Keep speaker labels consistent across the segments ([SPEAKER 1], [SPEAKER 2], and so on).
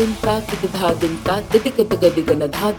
[SPEAKER 1] धा धा दिन का किट धा दिन का तिक तग दिगन धा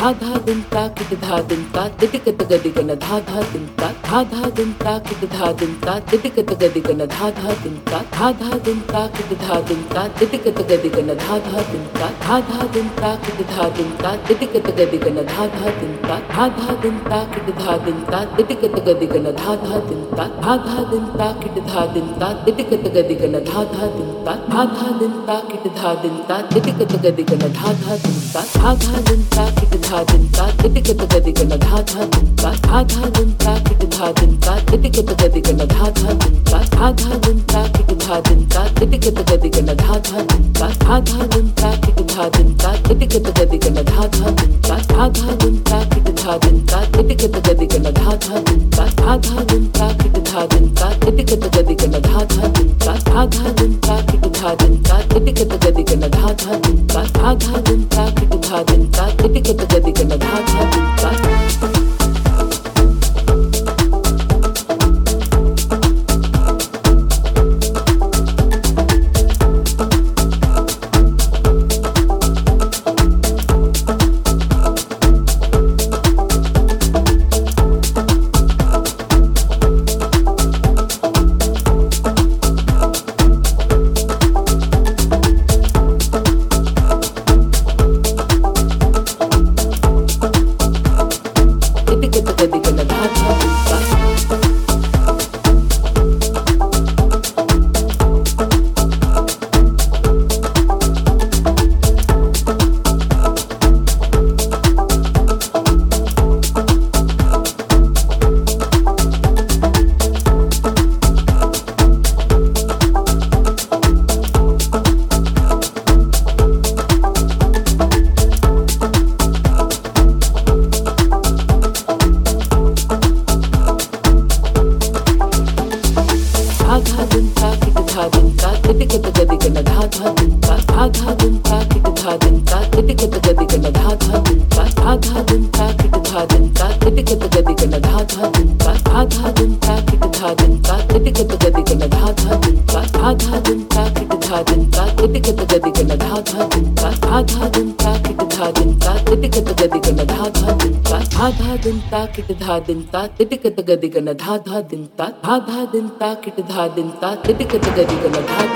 [SPEAKER 1] धा धा दिन ता किट धा दिन ता तिटिक तग दिगन धा धा दिन ता धा धा दिन ता किट धा दिन ता तिटिक तग दिगन धा धा दिन ता धा धा दिन ता किट धा दिन ता तिटिक तग दिगन धा धा दिन ता धा धा दिन ता किट धा दिन ता तिटिक तग दिगन धा धा दिन ता धा धा दिन ता किट धा दिन ता तिटिक तग दिगन धा धा दिन ता धा धा दिन ता किट धा दिन ता तिटिक तग दिगन धा धा दिन ता धा धा दिन ता किट धा दिन ता तिटिक तग दिगन धा धा दिन ता धा धा दिन ता किट धा दिन ता तिटिक तग दिगन धा धा दिन ता धा धा दिन ता किट धा दिन ता तिटिक तग दिगन धा धा दिन ता धा धा दिन ता किट धा दिन ता तिटिक तग दिगन धा धा दिन ता धा धा दिन ता किट धा दिन ता तिटिक तग दिगन धा धा दिन ता धा धा दिन ता किट धा दिन ता तिटिक तग दिगन धा धा दिन ता धा धा दिन ता किट धा दिन ता तिटिक तग दिगन धा धा दिन ता धा धा दिन ता किट धा दिन ता तिटिक तग दिगन धा धा दिन ता धा धा ता किट धा दिन ता तिटिक तग दिगन धा धा ता तिटिक तग दिगन धा धा दिन धा धा दिन किट धा दिन ता धा